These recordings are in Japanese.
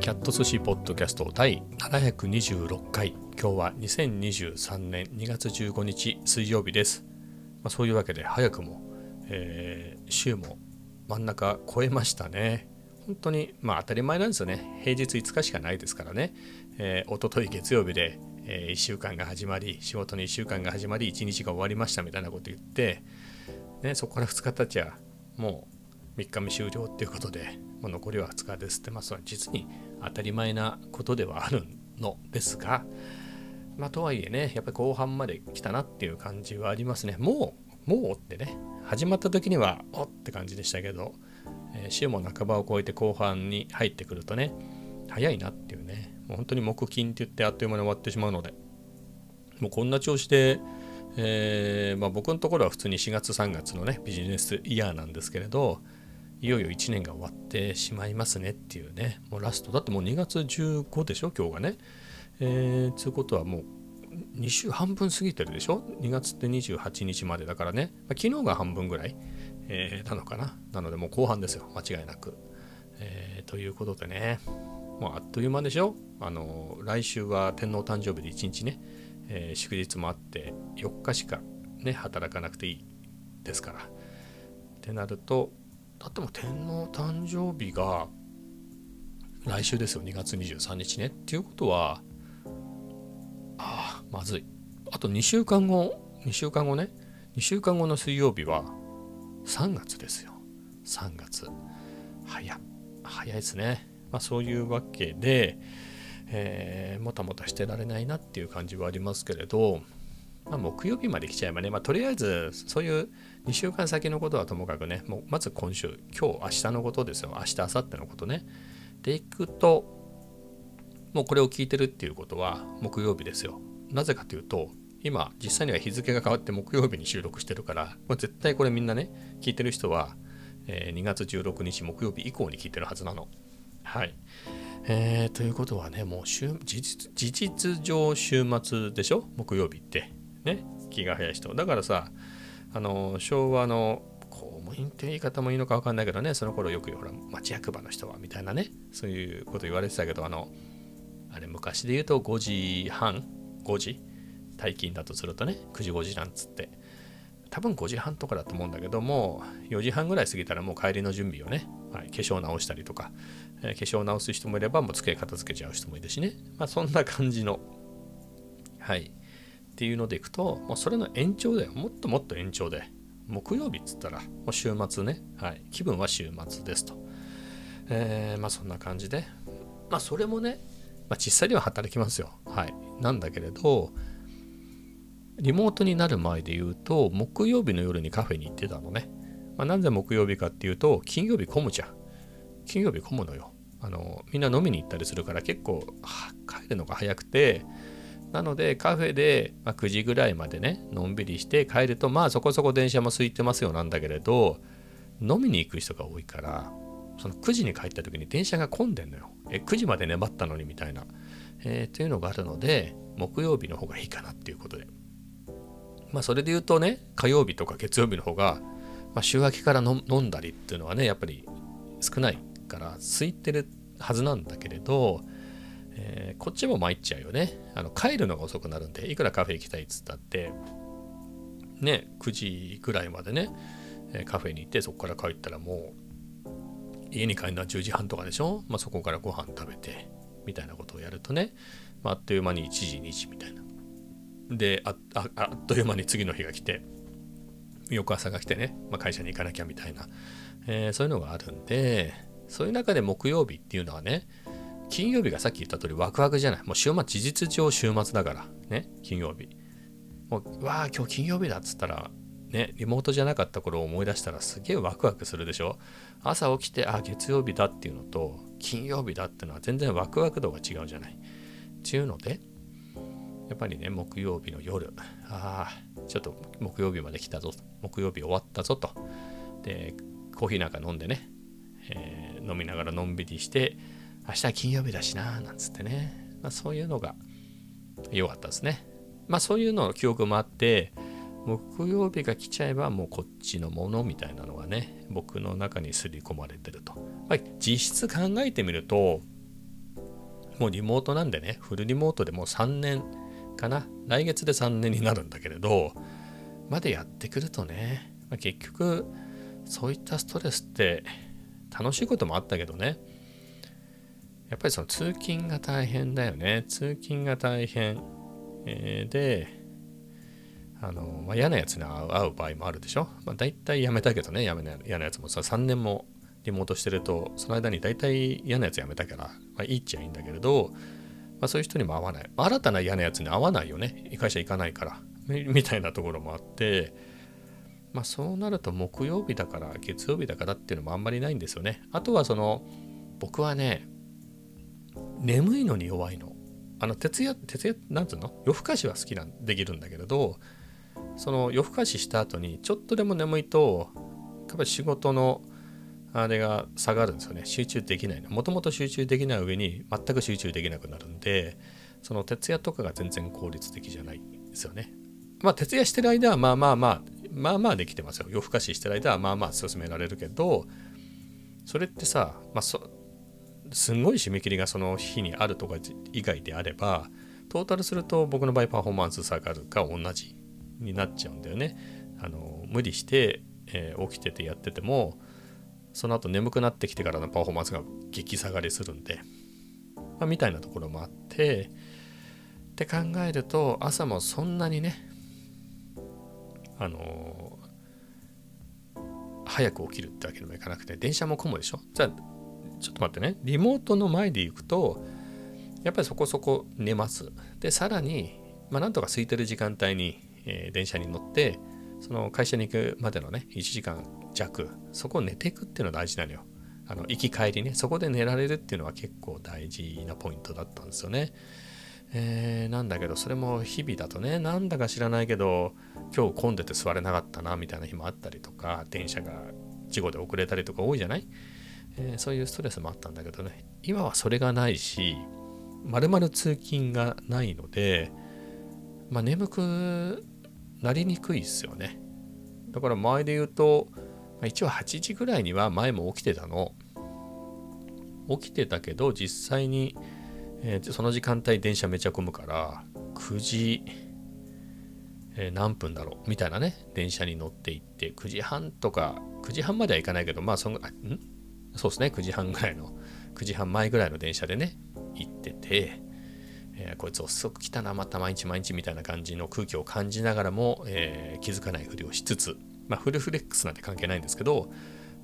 キャット寿司ポッドキャスト第726回。今日は2023年2月15日水曜日です、まあ、そういうわけで早くも、えー週も真ん中超えましたね。本当にまあ当たり前なんですよね。平日5日しかないですからね、えー、一昨日月曜日で、え1週間が始まり仕事の1週間が始まり1日が終わりましたみたいなこと言って、ね、そこから2日経っちゃもう3日目終了っていうことで、もう残りは2日ですって、まあ、それは実に当たり前なことではあるのですが、まあ、とはいえね、やっぱり後半まで来たなっていう感じはありますね。もう、もうってね、始まった時には、おって感じでしたけど、えー週も半ばを超えて後半に入ってくるとね、早いなっていうね、もう本当に木金って言ってあっという間に終わってしまうので、もうこんな調子で、えーまあ、僕のところは普通に4月3月のねビジネスイヤーなんですけれどいよいよ1年が終わってしまいますねっていうね。もうラストだってもう2月15でしょ今日がね。えー、つうことはもう2週半分過ぎてるでしょ？2月って28日までだからね、まあ、昨日が半分ぐらい、えーなのかな。なのでもう後半ですよ。間違いなく、えーということでね。もうあっという間でしょ？あの来週は天皇誕生日で1日ね。えー祝日もあって4日しかね働かなくていいですから。ってなるとだっても天皇誕生日が来週ですよ。2月23日ね。っていうことはああまずい。あと2週間後2週間後ね。2週間後の水曜日は3月ですよ。3月。早早いですね。まあそういうわけでえーもたもたしてられないなっていう感じはありますけれど、まあ、木曜日まで来ちゃえばね、まあ、とりあえずそういう2週間先のことはともかくね、もうまず今週、今日、明日のことですよ、明日、明後日のことね。でいくと、もうこれを聞いてるっていうことは木曜日ですよ。なぜかというと、今、実際には日付が変わって木曜日に収録してるから、もう絶対これみんなね、聞いてる人は、えー2月16日木曜日以降に聞いてるはずなの。はい。えーということはね、もう週事実事実上週末でしょ？木曜日って。ね、気が早い人。だからさ、あの昭和の公務員って言い方もいいのか分かんないけどね、その頃よくほら町役場の人はみたいなね、そういうこと言われてたけど、あの、あれ昔で言うと5時半、5時、退勤だとするとね、9時5時なんつって。多分5時半とかだと思うんだけども4時半ぐらい過ぎたらもう帰りの準備をね、はい、化粧直したりとか、えー化粧直す人もいればもう机片付けちゃう人もいるしね、まあ、そんな感じのはいっていうのでいくともうそれの延長だよ。もっともっと延長で。木曜日っつったらもう週末ね、はい、気分は週末ですと、えーまあそんな感じで。まあそれもね、まあ、実際には働きますよ。はい。なんだけれどリモートになる前で言うと、木曜日の夜にカフェに行ってたのね。まあ、なぜ木曜日かっていうと、金曜日混むじゃん。金曜日混むのよ。あの、みんな飲みに行ったりするから結構帰るのが早くて、なのでカフェで、ま、9時ぐらいまでね、のんびりして帰ると、まあそこそこ電車も空いてますよなんだけれど、飲みに行く人が多いから、その9時に帰った時に電車が混んでんのよ。え、9時まで粘ったのにみたいな。えーというのがあるので、木曜日の方がいいかなっていうことで。まあそれで言うとね火曜日とか月曜日の方が、まあ、週明けから飲飲んだりっていうのはねやっぱり少ないから空いてるはずなんだけれど、えーこっちも参っちゃうよね。あの帰るのが遅くなるんでいくらカフェ行きたいっつったってね9時ぐらいまでね、カフェに行ってそこから帰ったらもう家に帰るのは10時半とかでしょ、まあ、そこからご飯食べてみたいなことをやるとね、まあ、っという間に1時2時みたいな。であああっという間に次の日が来て翌朝が来てね、まあ、会社に行かなきゃみたいな、えーそういうのがあるんでそういう中で木曜日っていうのはね金曜日がさっき言った通りワクワクじゃない。もう週末事実上週末だから。ね。金曜日。もうわあ今日金曜日だっつったらね。リモートじゃなかった頃を思い出したらすげえワクワクするでしょ。朝起きてあ月曜日だっていうのと金曜日だっていうのは全然ワクワク度が違うじゃない。っていうのでやっぱりね、木曜日の夜、ああ、ちょっと木曜日まで来たぞ、木曜日終わったぞと。で、コーヒーなんか飲んでね、えー飲みながらのんびりして、明日は金曜日だしな、なんつってね、まあ、そういうのが良かったですね。まあそういうのの記憶もあって、木曜日が来ちゃえばもうこっちのものみたいなのがね、僕の中に刷り込まれてると。まあ、実質考えてみると、もうリモートなんでねフルリモートでもう3年かな来月で3年になるんだけれどまでやってくるとね、まあ、結局そういったストレスって楽しいこともあったけどねやっぱりその通勤が大変だよね。通勤が大変、えー、であの、まあ、嫌なやつに会う場合もあるでしょ、まあ、大体やめたけどね。やめな嫌なやつもさ3年もリモートしてるとその間に大体嫌なやつやめたから、まあ、いいっちゃいいんだけれど、まあ、そういう人にも会わない、まあ、新たな嫌なやつに会わないよね。会社行かないから。みたいなところもあって。まあそうなると木曜日だから月曜日だからっていうのもあんまりないんですよね。あとはその僕はね眠いのに弱いの。あの徹夜徹夜なんつうの？夜更かしは好きなんできるんだけれどその夜更かしした後にちょっとでも眠いとやっぱり仕事のあれが下がるんですよね。集中できないもともと集中できない上に全く集中できなくなるんでその徹夜とかが全然効率的じゃないですよね。まあ徹夜してる間はまあまあまあまあまあできてますよ。夜更かししてる間はまあまあ進められるけどそれってさ、まあ、そすんごい締め切りがその日にあるとか以外であればトータルすると僕の場合パフォーマンス下がるか同じになっちゃうんだよね。あの無理して、えー、起きててやっててもその後眠くなってきてからのパフォーマンスが激下がりするんで、まあ、みたいなところもあってって考えると朝もそんなにねあのー、早く起きるってわけにもいかなくて電車も混むでしょ？じゃあちょっと待ってね。リモートの前で行くとやっぱりそこそこ寝ます。でさらに、まあ、なんとか空いてる時間帯にえー、電車に乗ってその会社に行くまでのね1時間弱そこを寝ていくっていうのが大事なのよ。あの行き帰りねそこで寝られるっていうのは結構大事なポイントだったんですよね。えー、なんだけどそれも日々だとねなんだか知らないけど今日混んでて座れなかったなみたいな日もあったりとか電車が事故で遅れたりとか多いじゃない、えー、そういうストレスもあったんだけどね今はそれがないしまるまる通勤がないのでまあ眠くなりにくいですよね。だから前で言うと、まあ一応8時ぐらいには前も起きてたの。起きてたけど、実際に、えー、その時間帯電車めちゃ混むから、9時、え、何分だろうみたいなね、電車に乗っていって、9時半とか、9時半までは行かないけど、まあそんん？そうですね、9時半ぐらいの、9時半前ぐらいの電車でね、行ってて、えー、こいつ遅く来たな、また毎日毎日みたいな感じの空気を感じながらも、えー、気づかないふりをしつつ、まあ、フルフレックスなんて関係ないんですけど、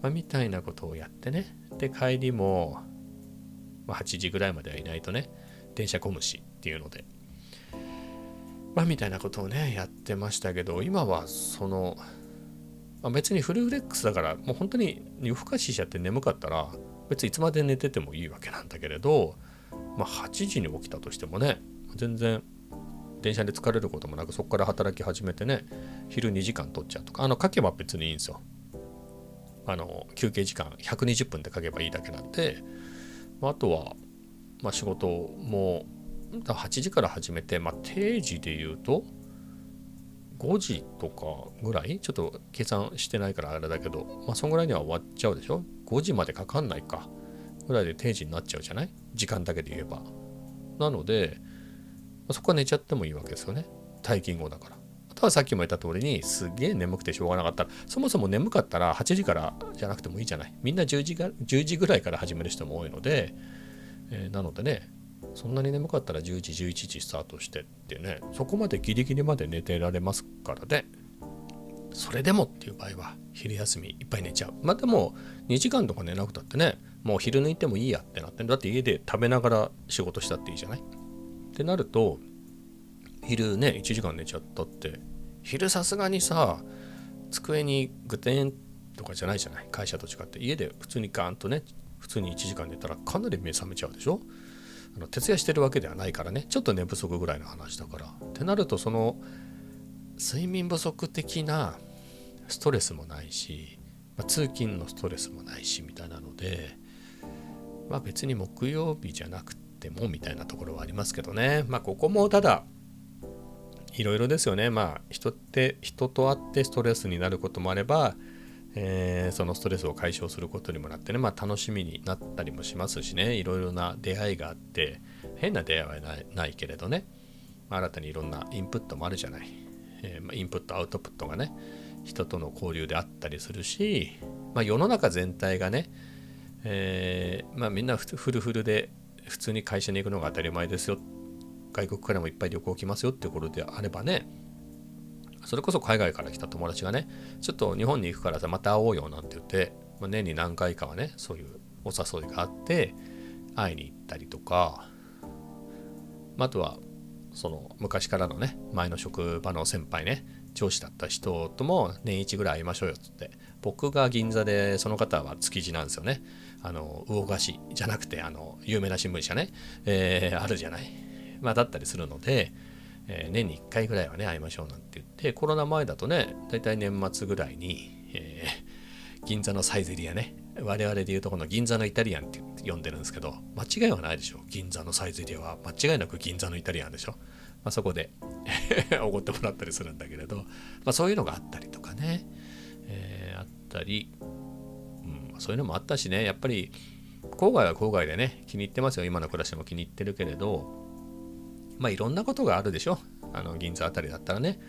まあ、みたいなことをやってね、で、帰りも、まあ、8時ぐらいまではいないとね、電車混むしっていうので、まあ、みたいなことをね、やってましたけど、今はその、まあ、別にフルフレックスだから、もう本当に夜更かししちゃって眠かったら、別にいつまで寝ててもいいわけなんだけれど、まあ、8時に起きたとしてもね全然電車で疲れることもなくそこから働き始めてね昼2時間取っちゃうとかあの書けば別にいいんですよ。あの休憩時間120分で書けばいいだけなんで、まあ、あとは、まあ、仕事も8時から始めて、まあ、定時で言うと5時とかぐらい？ちょっと計算してないからあれだけど、まあ、そんぐらいには終わっちゃうでしょ？5時までかかんないか。ぐらいで定時になっちゃうじゃない？時間だけで言えば。なので、そこは寝ちゃってもいいわけですよね。退勤後だから。あとはさっきも言った通りにすげえ眠くてしょうがなかったら。そもそも眠かったら8時からじゃなくてもいいじゃない？みんな10時が10時ぐらいから始める人も多いので、えー、なのでねそんなに眠かったら10時11時スタートしてってねそこまでギリギリまで寝てられますからね。それでもっていう場合は昼休みいっぱい寝ちゃう。まあでも2時間とか寝なくたってねもう昼抜いてもいいやってなってだって家で食べながら仕事したっていいじゃない？ってなると昼ね1時間寝ちゃったって昼さすがにさ机にグテンとかじゃないじゃない？会社と違って。家で普通にガーンとね普通に1時間寝たらかなり目覚めちゃうでしょ？あの徹夜してるわけではないからねちょっと寝不足ぐらいの話だからってなるとその睡眠不足的なストレスもないし、まあ、通勤のストレスもないしみたいなのでまあ別に木曜日じゃなくてもみたいなところはありますけどね。まあここもただいろいろですよね。まあ人って人と会ってストレスになることもあれば、えー、そのストレスを解消することにもなってね、まあ楽しみになったりもしますしね、いろいろな出会いがあって、変な出会いはないけれどね、新たにいろんなインプットもあるじゃない、えー、まインプットアウトプットがね人との交流であったりするし、まあ、世の中全体がね、えー、まあ、みんなフルフルで普通に会社に行くのが当たり前ですよ。外国からもいっぱい旅行来ますよってことであればねそれこそ海外から来た友達がねちょっと日本に行くからさまた会おうよなんて言って、まあ、年に何回かはねそういうお誘いがあって会いに行ったりとか、あ、あとはその昔からのね前の職場の先輩ね上司だった人とも年一ぐらい会いましょうよっつって僕が銀座でその方は築地なんですよね。あの魚菓子じゃなくてあの有名な新聞社ね、えー、あるじゃない。まあだったりするので、えー、年に1回ぐらいはね会いましょうなんて言ってコロナ前だとねだいたい年末ぐらいに、えー、銀座のサイゼリアね我々で言うとこの銀座のイタリアンって呼んでるんですけど間違いはないでしょ銀座のサイゼリアは間違いなく銀座のイタリアンでしょ。まあ、そこで おごってもらったりするんだけれど、まあ、そういうのがあったりとかね、えー、あったり、うん、そういうのもあったしねやっぱり郊外は郊外でね気に入ってますよ。今の暮らしも気に入ってるけれどまあいろんなことがあるでしょあの銀座あたりだったらね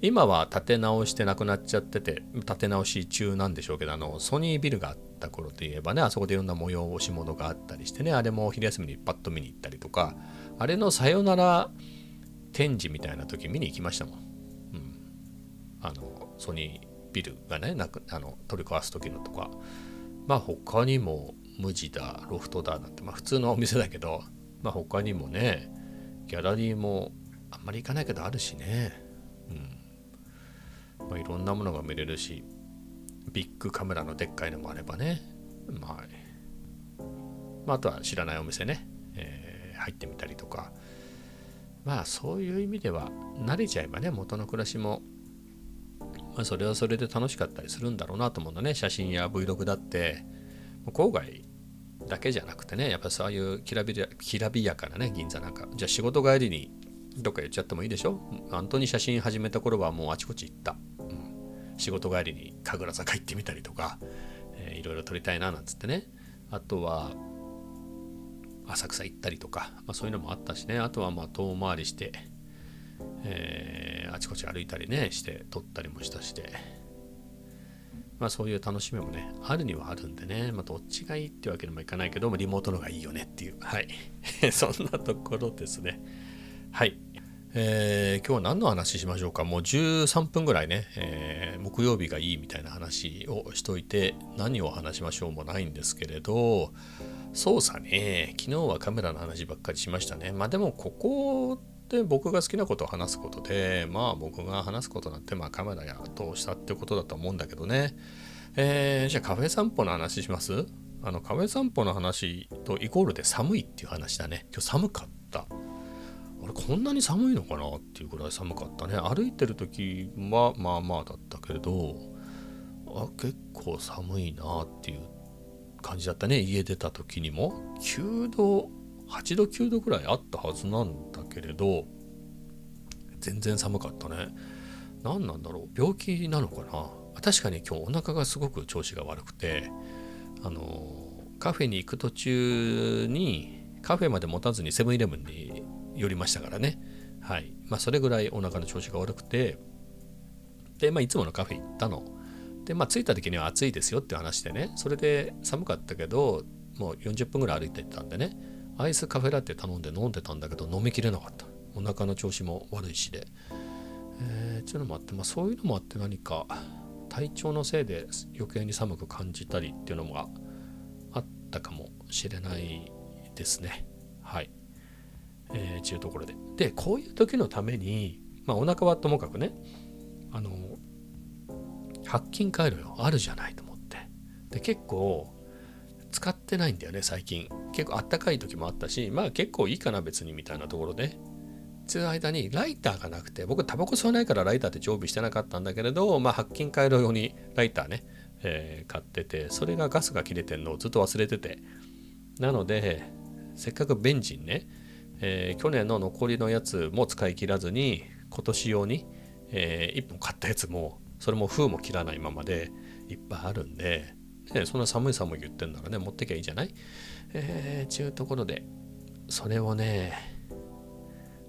今は建て直してなくなっちゃってて建て直し中なんでしょうけどあのソニービルがあった頃といえばねあそこでいろんな催し物があったりしてねあれも昼休みにパッと見に行ったりとかあれのさよなら展示みたいな時見に行きましたもん。うん。あの、ソニービルがね、なくあの取り壊す時のとか。まあ他にも無地だ、ロフトだなんて、まあ普通のお店だけど、まあ他にもね、ギャラリーもあんまり行かないけどあるしね。うん。まあいろんなものが見れるし、ビッグカメラのでっかいのもあればね。まあ、まあ、あとは知らないお店ね、えー、入ってみたりとか、まあそういう意味では慣れちゃえばね元の暮らしも、まあ、それはそれで楽しかったりするんだろうなと思うんだね写真や Vlog だって郊外だけじゃなくてねやっぱそういうきらびやきらびやかなね銀座なんか。じゃあ仕事帰りにどっか行っちゃってもいいでしょ？本当に写真始めた頃はもうあちこち行った、うん、仕事帰りに神楽坂行ってみたりとか、えー、いろいろ撮りたいななんつってね。あとは浅草行ったりとか、まあ、そういうのもあったしね。あとはまあ遠回りして、えー、あちこち歩いたりねして撮ったりもしたしで、まあ、そういう楽しみもねあるにはあるんでね、まあ、どっちがいいってわけにもいかないけどもリモートの方がいいよねっていう。はい。そんなところですね。はい。えー、今日は何の話しましょうか？もう13分ぐらいね、えー、木曜日がいいみたいな話をしといて何を話しましょうもないんですけれどそうさね。昨日はカメラの話ばっかりしましたね。まあでもここで僕が好きなことを話すことで、まあ僕が話すことなんてまあカメラや通したってことだと思うんだけどね。えー、じゃあカフェ散歩の話します？あのカフェ散歩の話とイコールで寒いっていう話だね。今日寒かった。あれこんなに寒いのかなっていうぐらい寒かったね。歩いてる時はまあまあだったけれど、あ結構寒いなっていう感じだったね家出た時にも9度8度9度ぐらいあったはずなんだけれど全然寒かったね。何なんだろう？病気なのかな？確かに今日お腹がすごく調子が悪くてあのカフェに行く途中にカフェまで持たずにセブンイレブンに寄りましたからね。はい。まあそれぐらいお腹の調子が悪くてでまあいつものカフェ行ったの。で、まあ、着いた時には暑いですよって話でね、それで寒かったけど、もう40分ぐらい歩いてたんでね、アイスカフェラテ頼んで飲んでたんだけど、飲みきれなかった。お腹の調子も悪いしで。えー、そういうのもあって、まあ、そういうのもあって何か、体調のせいで余計に寒く感じたりっていうのもあったかもしれないですね。はい。えー、ちゅうところで。で、こういう時のために、まあ、お腹はともかくね、あの、100均回路よあるじゃないと思ってで結構使ってないんだよね最近結構あったかい時もあったしまあ結構いいかな別にみたいなところで。つう間にライターがなくて僕タバコ吸わないからライターって常備してなかったんだけれどまあ白金回路用にライターね、えー、買っててそれがガスが切れてんのをずっと忘れてて。なのでせっかくベンジンね、えー、去年の残りのやつも使い切らずに今年用に、えー、1本買ったやつもそれも封も切らないままでいっぱいあるんで、ね、そんな寒い寒い言ってんならね持ってきゃいいじゃない？えー、ちゅうところでそれをね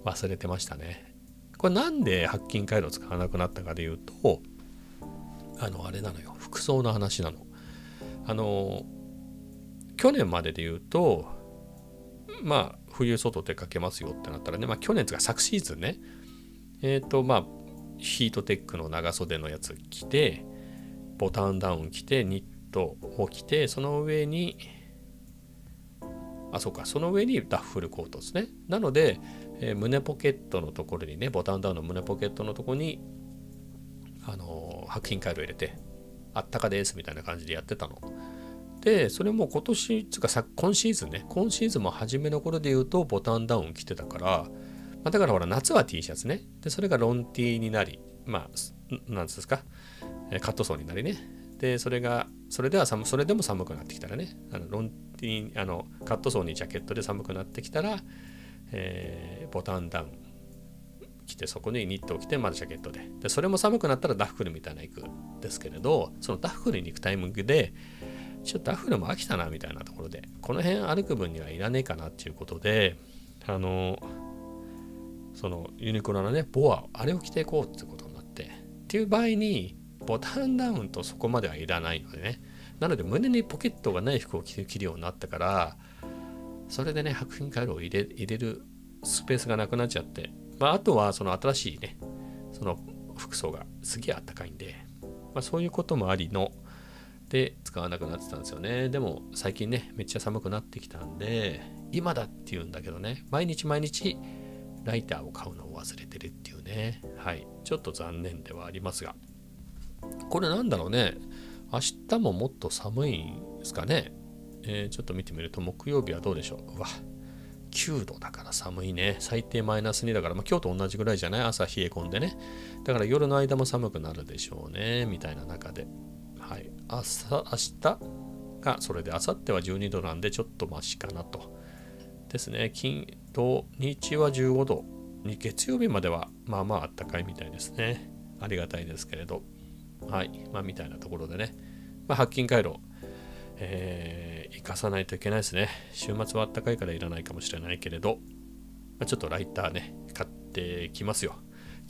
忘れてましたね。これなんで白金回路使わなくなったかでいうとあのあれなのよ。服装の話なの。あの去年までで言うとまあ冬外出かけますよってなったらねまあ去年つか昨シーズンね。えっ、ー、とまあヒートテックの長袖のやつ着てボタンダウン着てニットを着てその上にあそうかその上にダッフルコートですね。なので、えー、胸ポケットのところにねボタンダウンの胸ポケットのところにあのー、白品カイロ入れてあったかですみたいな感じでやってたの。でそれも今年つかさ今シーズンね今シーズンも初めの頃で言うとボタンダウン着てたから、まあ、だからほら夏は T シャツね。でそれがロン T になりまあなんですかカットソーになりね。でそれがそれでは寒それでも寒くなってきたらねあのロンティあのカットソーにジャケットで寒くなってきたら、えー、ボタンダウン着てそこにニットを着てまだジャケットで。でそれも寒くなったらダッフルみたいな行くんですけれどそのダッフルに行くタイミングでちょっとダッフルも飽きたなみたいなところでこの辺歩く分にはいらねえかなっていうことであのそのユニクロのねボアあれを着ていこうってことになってっていう場合にボタンダウンとそこまではいらないのでね。なので胸にポケットがない服を着るようになったからそれでね白品回路を入れ入れるスペースがなくなっちゃって、まあ、あとはその新しいねその服装がすげえあったかいんで、まあ、そういうこともありので使わなくなってたんですよね。でも最近ねめっちゃ寒くなってきたんで今だって言うんだけどね毎日毎日ライターを買うのを忘れてるっていうね。はい。ちょっと残念ではありますが。これなんだろうね。明日ももっと寒いんですかね。えー、ちょっと見てみると、木曜日はどうでしょう。うわ、9度だから寒いね。最低マイナス2だから、まあ、今日と同じぐらいじゃない？朝冷え込んでね。だから夜の間も寒くなるでしょうね。みたいな中で。はい。朝、明日？がそれで、明後日は12度なんで、ちょっとマシかなと。ですね。金、土日は15度。月曜日まではまあまああったかいみたいですね。ありがたいですけれど。はい。まあ、みたいなところでね。まあ、白金回路、えー、生かさないといけないですね。週末はあったかいからいらないかもしれないけれど、まあ、ちょっとライターね、買ってきますよ。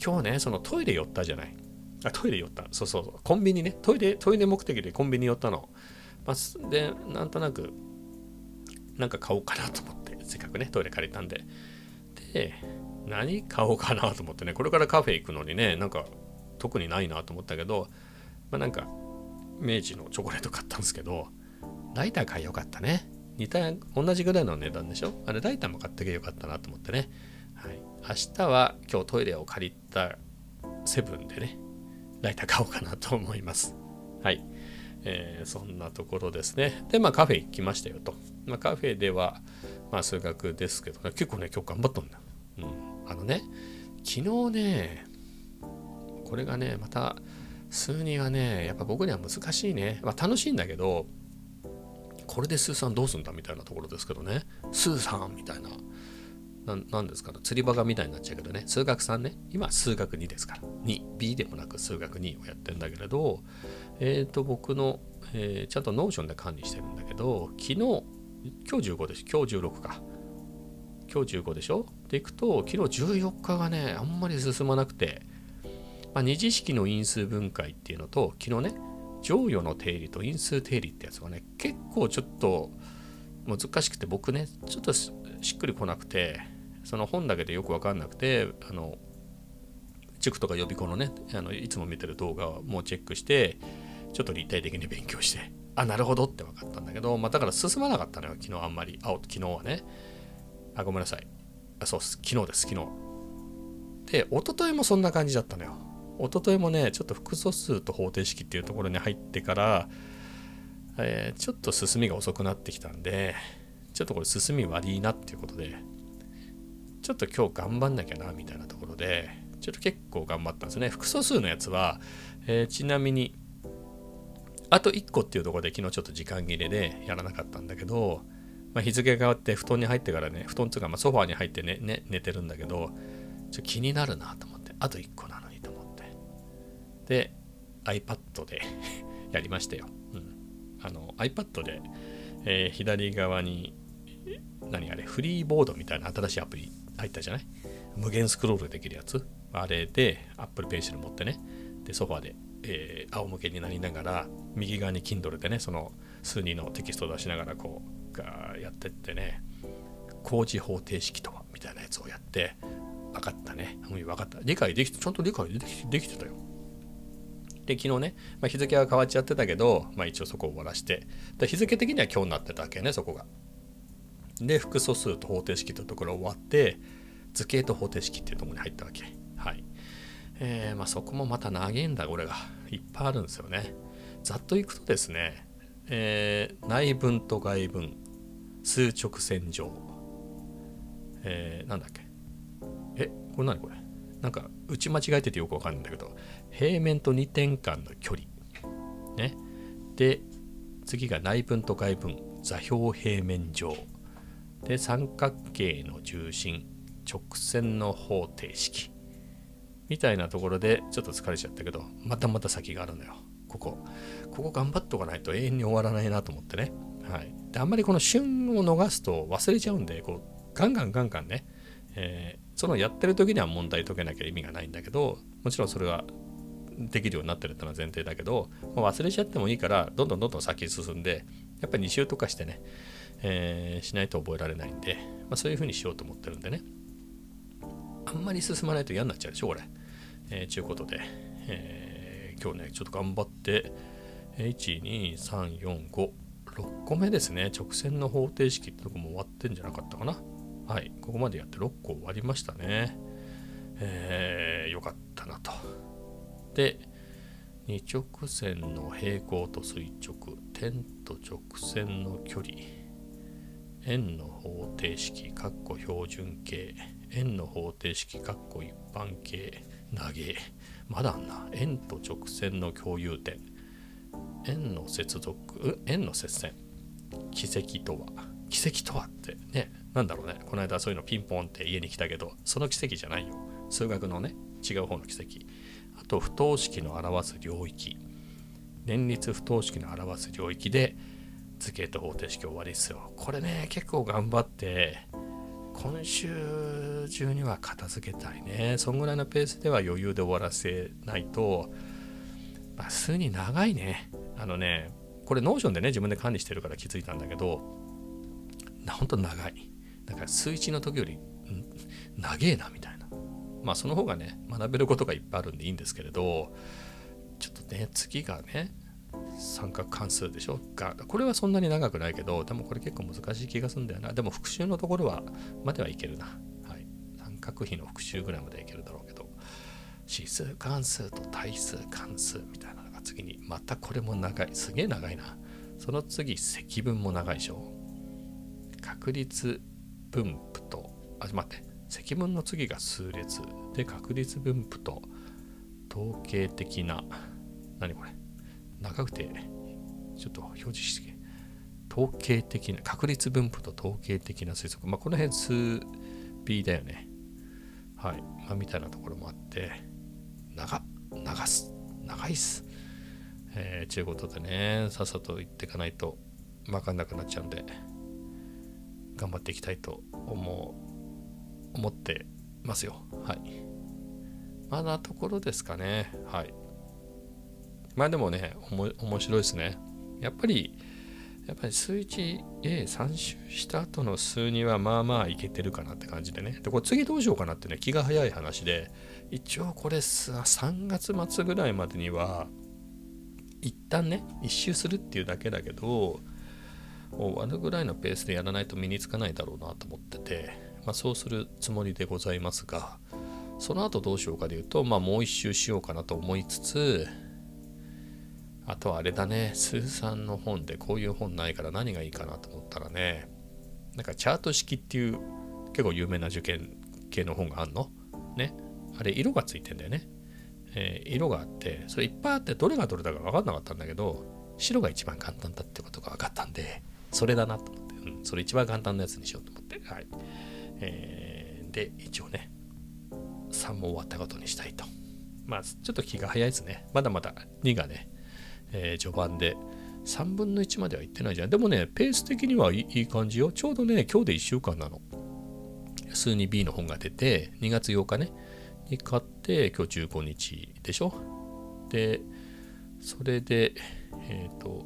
今日ね、そのトイレ寄ったじゃない。あ、トイレ寄った。そうそうそう。コンビニね。トイレ、トイレ目的でコンビニ寄ったの。まあ、で、なんとなく、なんか買おうかなと思って、せっかくね、トイレ借りたんで。で、何買おうかなと思ってね、これからカフェ行くのにね、なんか特にないなと思ったけど、まあ、なんか明治のチョコレート買ったんですけどライター買いよかったね似た同じぐらいの値段でしょ？あれライターも買ってけよかったなと思ってね、はい、明日は今日トイレを借りたセブンでねライター買おうかなと思いますはいえー、そんなところですね。で、まあカフェ行きましたよと。まあカフェでは、まあ数学ですけど、ね結構ね、今日頑張ったんだ。うん。あのね、昨日ね、これがね、また数2はね、やっぱ僕には難しいね。まあ、楽しいんだけど、これでスーさんどうすんだみたいなところですけどね。スーさんみたいな。何ですかね釣り場がみたいになっちゃうけどね。数学3ね。今数学2ですから。2。B でもなく数学2をやってんだけれど、えっ、ー、と、僕の、えー、ちゃんと Notion で管理してるんだけど、昨日、今日15です。今日16か。今日15でしょ？でいくと、昨日14日がね、あんまり進まなくて、まあ、二次式の因数分解っていうのと昨日ね剰余の定理と因数定理ってやつがね結構ちょっと難しくて僕ねちょっとしっくりこなくてその本だけでよく分かんなくてあの塾とか予備校のねあのいつも見てる動画をもうチェックしてちょっと立体的に勉強してあなるほどって分かったんだけど、まあ、だから進まなかったのよ昨日あんまり。あ昨日はね。あごめんなさい。あそうす。昨日です昨日で一昨日もそんな感じだったのよ。一昨日もね、ちょっと複素数と方程式っていうところに入ってから、えー、ちょっと進みが遅くなってきたんで、ちょっとこれ進み悪いなっていうことで、ちょっと今日頑張んなきゃな、みたいなところで、ちょっと結構頑張ったんですね。複素数のやつは、えー、ちなみに、あと1個っていうところで昨日ちょっと時間切れでやらなかったんだけど、まあ、日付が変わって布団に入ってからね、布団つうかまソファーに入ってね、ね寝てるんだけど、ちょっと気になるなと思って、あと1個なので iPad で やりましたよ。うん、あの iPad で、えー、左側に何あれ、フリーボードみたいな新しいアプリ入ったじゃない？無限スクロールできるやつ？あれで Apple Pencil 持ってね、で、ソファで、えー、仰向けになりながら、右側に Kindle でね、その数人のテキストを出しながら、こう、がやってってね、工事方程式とはみたいなやつをやって、分かったね。う、分かった。理解できて、ちゃんと理解できてたよ。で、昨日ね、まあ、日付は変わっちゃってたけど、まあ一応そこを終わらして、で日付的には今日になってたわけね、そこが。で、複素数と方程式というところ終わって、図形と方程式っていうところに入ったわけ。はい。えー、まあそこもまた長いんだ、これが。いっぱいあるんですよね。ざっといくとですね、えー、内分と外分、数直線上、えー、なんだっけ？え、これ何これ？なんか打ち間違えててよくわかんないんだけど、平面と2点間の距離。ね。で、次が内分と外分、座標平面上。で、三角形の重心、直線の方程式。みたいなところでちょっと疲れちゃったけど、またまた先があるのよ。ここ。ここ頑張っとかないと永遠に終わらないなと思ってね。はい。で、あんまりこの旬を逃すと忘れちゃうんで、こう、ガンガンガンガンね、えー、そのやってる時には問題解けなきゃ意味がないんだけど、もちろんそれはできるようになってるってのは前提だけど、まあ、忘れちゃってもいいからどんどんどんどん先進んでやっぱり2周とかしてね、えー、しないと覚えられないんで、まあ、そういうふうにしようと思ってるんでね。あんまり進まないと嫌になっちゃうでしょこれ。えー、ちゅうことで、えー、今日ねちょっと頑張って12345 6個目ですね。直線の方程式ってとこも終わってんじゃなかったかな。はい。ここまでやって6個終わりましたね。えー、よかったなと。二直線の平行と垂直点と直線の距離。円の方程式括弧標準形。円の方程式括弧一般形。投げまだあんな。円と直線の共有点。円の接続円の接線。奇跡とは。奇跡とはってねなんだろうね。この間そういうのピンポンって家に来たけどその奇跡じゃないよ。数学のね違う方の奇跡。あと不等式の表す領域。連立不等式の表す領域で図形と方程式終わりですよこれね結構頑張って今週中には片付けたいね。そんぐらいのペースでは余裕で終わらせないとまあ数2長いね。あのねこれ Notion でね自分で管理してるから気づいたんだけどほんと長い。だから数1の時より長えなみたいな。まあその方がね、学べることがいっぱいあるんでいいんですけれど、ちょっとね、次がね、三角関数でしょ？が、これはそんなに長くないけど、でもこれ結構難しい気がするんだよな。でも復習のところは、まではいけるな。はい。三角比の復習ぐらいまでいけるだろうけど、指数関数と対数関数みたいなのが次に、またこれも長い。すげえ長いな。その次、積分も長いでしょ？確率分布と、あ、待って。積分の次が数列で確率分布と統計的な何これ？長くてちょっと表示して統計的な確率分布と統計的な推測。まあこの辺数 B だよね。はい。まあみたいなところもあって長長す。長いっす。えー、ちゅうことでねさっさと言ってかないと分かんなくなっちゃうんで頑張っていきたいと思う。思ってますよ。はい。まだところですかね。はい。まあでもね、面白いですね。やっぱり、やっぱり数 1A3 周した後の数2はまあまあいけてるかなって感じでね。で、これ次どうしようかなってね、気が早い話で、一応これ3月末ぐらいまでには、一旦ね、一周するっていうだけだけど、終わるぐらいのペースでやらないと身につかないだろうなと思ってて、まあ、そうするつもりでございますがその後どうしようかでいうと、まあ、もう一周しようかなと思いつつあとはあれだねスーさんの本でこういう本ないから何がいいかなと思ったらねなんかチャート式っていう結構有名な受験系の本があんの？ね？あれ色がついてんだよね、えー、色があってそれいっぱいあってどれがどれだか分かんなかったんだけど白が一番簡単だってことが分かったんでそれだなと思って、うん、それ一番簡単なやつにしようと思ってはい。えー、で、一応ね、3も終わったことにしたいと。まあ、ちょっと気が早いですね。まだまだ2がね、えー、序盤で、3分の1まではいってないじゃん。でもね、ペース的にはいい感じよ。ちょうどね、今日で1週間なの。数に B の本が出て、2月8日ね、に買って、今日15日でしょ。で、それで、えっ、ー、と、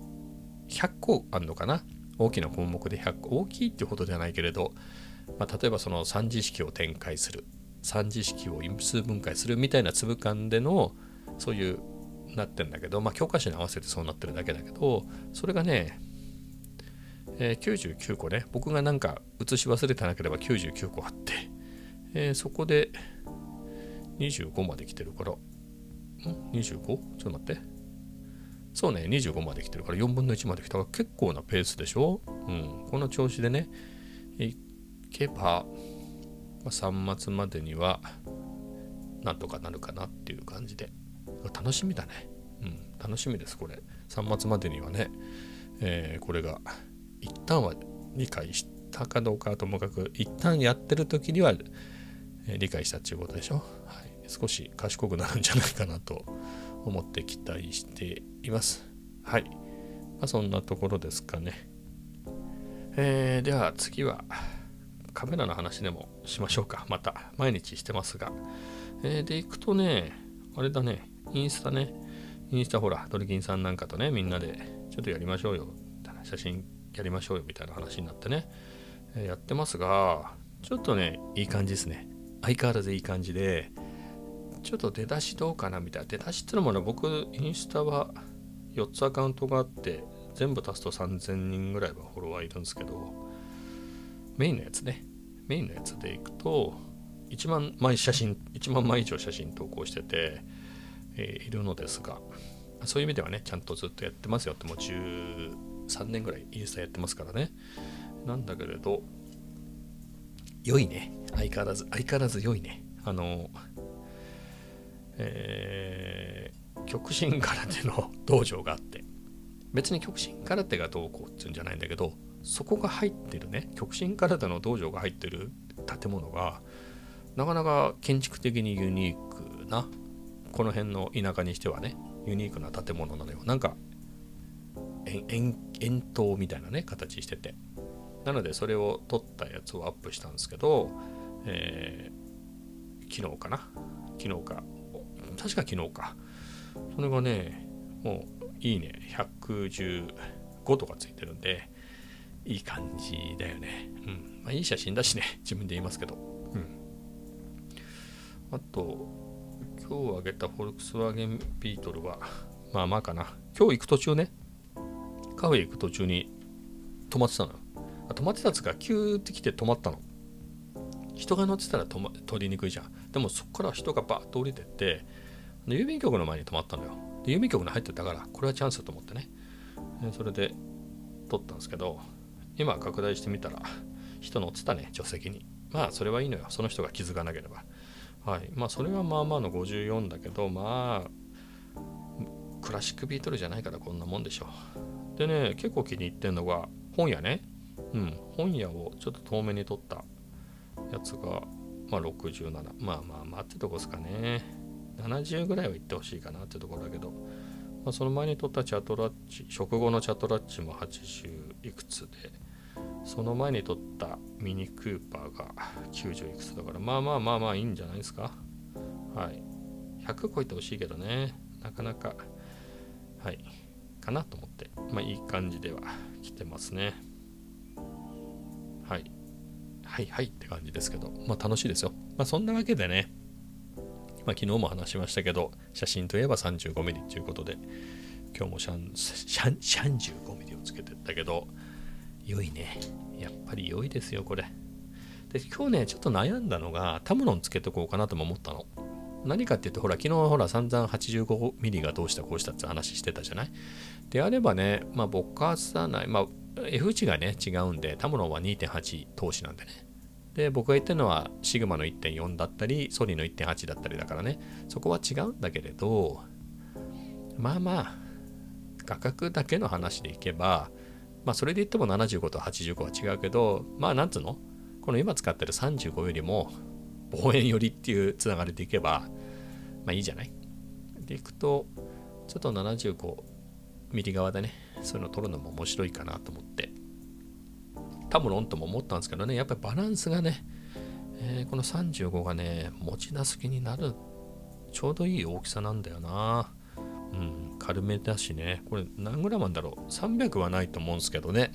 100個あるのかな大きな項目で100個。大きいっていうほどではないけれど、まあ、例えばその3次式を展開する。3次式を因数分解するみたいな粒感での、そういうなってんだけど、まあ、教科書に合わせてそうなってるだけだけど、それがね、えー、99個ね、僕がなんか写し忘れてなければ99個あって、えー、そこで25まで来てるから、ん ?25? ちょっと待って。そうね、25まで来てるから4分の1まで来たから結構なペースでしょ？うん。この調子でね、けば、まあ、3末までにはなんとかなるかなっていう感じで楽しみだね。うん、楽しみです、これ。3末までにはね、えー、これが一旦は理解したかどうかともかく、一旦やってる時には、理解したっていうことでしょ。はい、少し賢くなるんじゃないかなと思って期待しています。はい。まあ、そんなところですかね。えー、では次はカメラの話でもしましょうか。また毎日してますが。えー、で、いくとね、あれだね、インスタね、インスタほら、ドリキンさんなんかとね、みんなでちょっとやりましょうよ、写真やりましょうよみたいな話になってね、えー、やってますが、ちょっとね、いい感じですね。相変わらずいい感じで、ちょっと出だしどうかなみたいな。出だしってのもね、僕、インスタは4つアカウントがあって、全部足すと3000人ぐらいはフォロワーいるんですけど、メインのやつね、メインのやつでいくと、1万枚写真、1万枚以上写真投稿してて、えー、いるのですが、そういう意味ではね、ちゃんとずっとやってますよって、もう13年ぐらいインスタやってますからね。なんだけれど、良いね。相変わらず、相変わらず良いね。あの、えー、極真空手の道場があって、別に極真空手がどうこうっていうんじゃないんだけど、そこが入ってるね、極真空手の道場が入ってる建物が、なかなか建築的にユニークなこの辺の田舎にしてはねユニークな建物なのよ。なんか円筒みたいなね形してて。なのでそれを撮ったやつをアップしたんですけど、えー、昨日かな？昨日か。確か昨日か。それがねもういいね。115とかついてるんでいい感じだよねうんまあいい写真だしね 自分で言いますけどうんあと、今日あげたフォルクスワーゲンビートルは、まあまあかな。今日行く途中ね、カフェ行く途中に止まってたのよ。止まってたやつがキューって来て止まったの。人が乗ってたら止、ま、通りにくいじゃん。でもそこから人がバーッと降りてって、郵便局の前に止まったのよ。で郵便局に入ってたから、これはチャンスだと思ってね。それで撮ったんですけど、今拡大してみたら、人乗ってたね、助手席に。まあ、それはいいのよ。その人が気づかなければ。はい。まあそれはまあまあの54だけどまあクラシックビートルじゃないからこんなもんでしょう。でね結構気に入ってんのが本屋ね。うん。本屋をちょっと遠目に撮ったやつがまあ67まあまあまあってとこですかね。70ぐらいは行ってほしいかなってところだけど、まあ、その前に撮ったチャトラッチ食後のチャトラッチも80いくつで。その前に撮ったミニクーパーが90いくつだからまあまあまあまあいいんじゃないですか。はい。100超えてほしいけどね。なかなかはい。かなと思ってまあいい感じでは来てますね。はい。はいはいって感じですけどまあ楽しいですよ。まあそんなわけでねまあ昨日も話しましたけど写真といえば 35mm ということで今日もシャンシャン 35mm をつけてったけど良いね。やっぱり良いですよ、これ。で、今日ね、ちょっと悩んだのが、タムロンつけとこうかなとも思ったの。何かって言って、ほら、昨日ほら、散々 85mm がどうしたこうしたって話してたじゃない？であればね、まあ、ぼかさない、まあ、F 値がね、違うんで、タムロンは2.8投資なんでね。で、僕が言ってるのは、シグマの1.4だったり、ソニーの1.8だったりだからね、そこは違うんだけれど、まあまあ、価格だけの話でいけば、まあそれで言っても75と85は違うけど、まあなんつうの？この今使ってる35よりも望遠寄りっていうつながりでいけば、まあいいじゃない？でいくと、ちょっと75ミリ側でね、そういうの撮るのも面白いかなと思って。タムロンとも思ったんですけどねやっぱりバランスがね、えー、この35がね持ち出す気になる。ちょうどいい大きさなんだよな。うん、軽めだしね、これ何グラムなんだろう ?300 はないと思うんですけどね、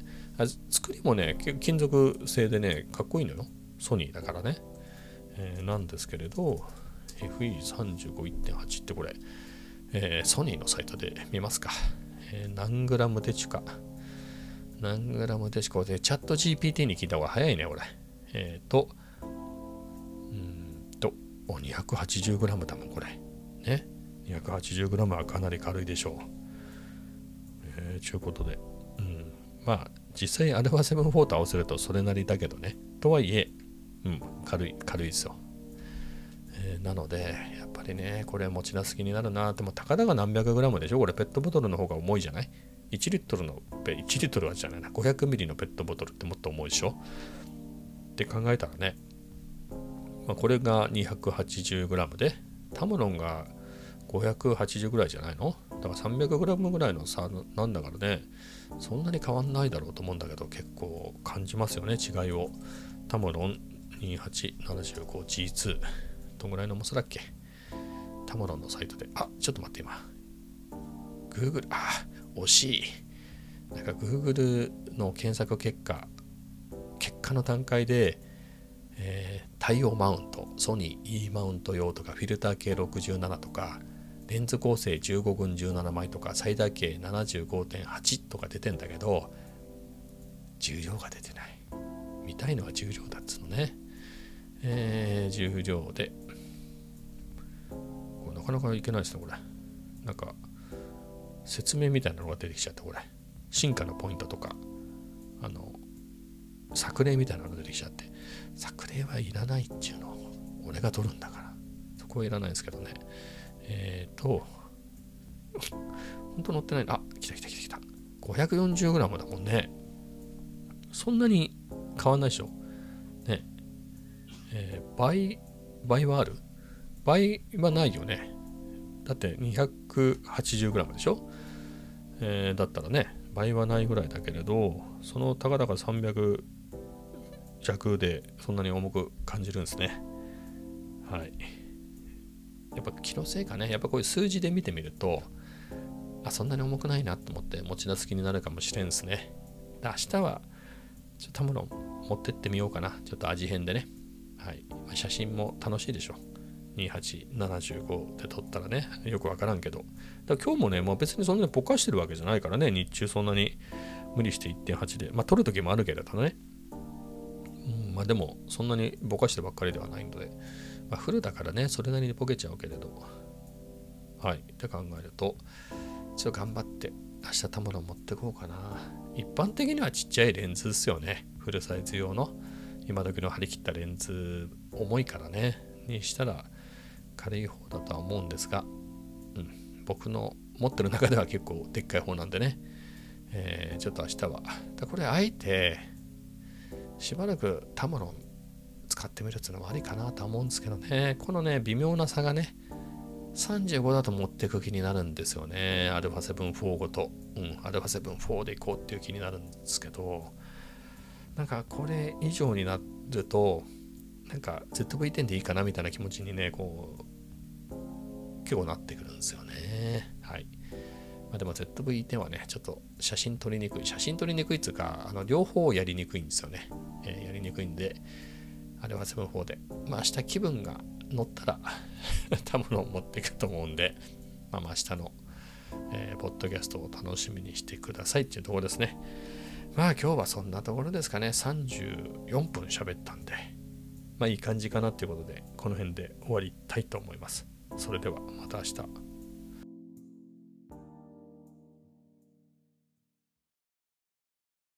作りもね、金属製でね、かっこいいのよ。ソニーだからね。えー、なんですけれど、FE35.1.8 ってこれ、えー、ソニーのサイトで見ますか。えー、何グラムでちゅか。何グラムでちか。で、チャット GPT に聞いた方が早いね、これ。えっ、ー、と、うんと、280グラムだもん、これ。ね。280g はかなり軽いでしょう。えー、ちゅうことで、うん、まあ実際 α7-4 と合わせるとそれなりだけどね。とはいえ、うん、軽い、軽いですよ。えー、なので、やっぱりね、これ持ち出す気になるなって、もたかだが何百グラムでしょ？これペットボトルの方が重いじゃない ?1 リットルの、1リットルはじゃないな、500ミリのペットボトルってもっと重いでしょ？って考えたらね、まあ、これが 280g で、タムロンが580ぐらいじゃないの？だから 300g ぐらいの差なんだからね。そんなに変わんないだろうと思うんだけど結構感じますよね。違いを。タムロン 2875G2 どんぐらいの重さだっけ？タムロンのサイトで。あちょっと待って今。Google あ惜しい。なんか Google の検索結果結果の段階でえー、対応マウント、ソニー E マウント用とか、フィルター系67とか、レンズ構成15分17枚とか最大径75.8とか出てんだけど重量が出てない。見たいのは重量だっつうのね。えー、重量で。なかなかいけないですねこれ。なんか説明みたいなのが出てきちゃったこれ。進化のポイントとか。あの作例みたいなの出てきちゃって。作例はいらないっていうの俺が取るんだから。そこはいらないですけどね。えっ、ー、と、本当乗ってないあ、来た来た来た来た。540g だもんね。そんなに変わんないでしょ。ね。えー、倍、倍はある？倍はないよね。だって 280g でしょ、えー、だったらね、倍はないぐらいだけれど、そのたかだか300弱でそんなに重く感じるんですね。はい。やっぱ気のせいかね、やっぱこういう数字で見てみると、あ、そんなに重くないなと思って持ち出す気になるかもしれんですね。で明日は、ちょっとたもの持ってってみようかな。ちょっと味変でね。はい。ま、写真も楽しいでしょ。2875で撮ったらね、よくわからんけど。だ今日もね、もう別にそんなにぼかしてるわけじゃないからね、日中そんなに無理して1.8で。まあ撮るときもあるけれどね。うん、まあでも、そんなにぼかしてばっかりではないので、まあ、フルだからね、それなりにボケちゃうけれど。はい。って考えると、ちょっと頑張って明日たもの持ってこうかな。一般的にはちっちゃいレンズですよね。フルサイズ用の。今時の張り切ったレンズ、重いからね。にしたら軽い方だとは思うんですが、うん、僕の持ってる中では結構でっかい方なんでね。えー、ちょっと明日は。これあえて、しばらくタモロン使ってみるっていうのもありかなとは思うんですけどね。このね、微妙な差がね、35だと持っていく気になるんですよね。α7-4 ごと。うん、α7-4 でいこうっていう気になるんですけど、なんかこれ以上になると、なんか ZV-10 でいいかなみたいな気持ちにね、こう、結構なってくるんですよね。はい。まあ、でも ZV-10 はね、ちょっと写真撮りにくい。写真撮りにくいっていうか、あの両方やりにくいんですよね。えー、やりにくいんで、あれはセブン4で。まあ明日気分が乗ったらたものを持っていくと思うんで、まあ明日の、えー、ポッドキャストを楽しみにしてくださいっていうところですね。まあ今日はそんなところですかね。34分喋ったんで、まあいい感じかなっていうことで、この辺で終わりたいと思います。それではまた明日。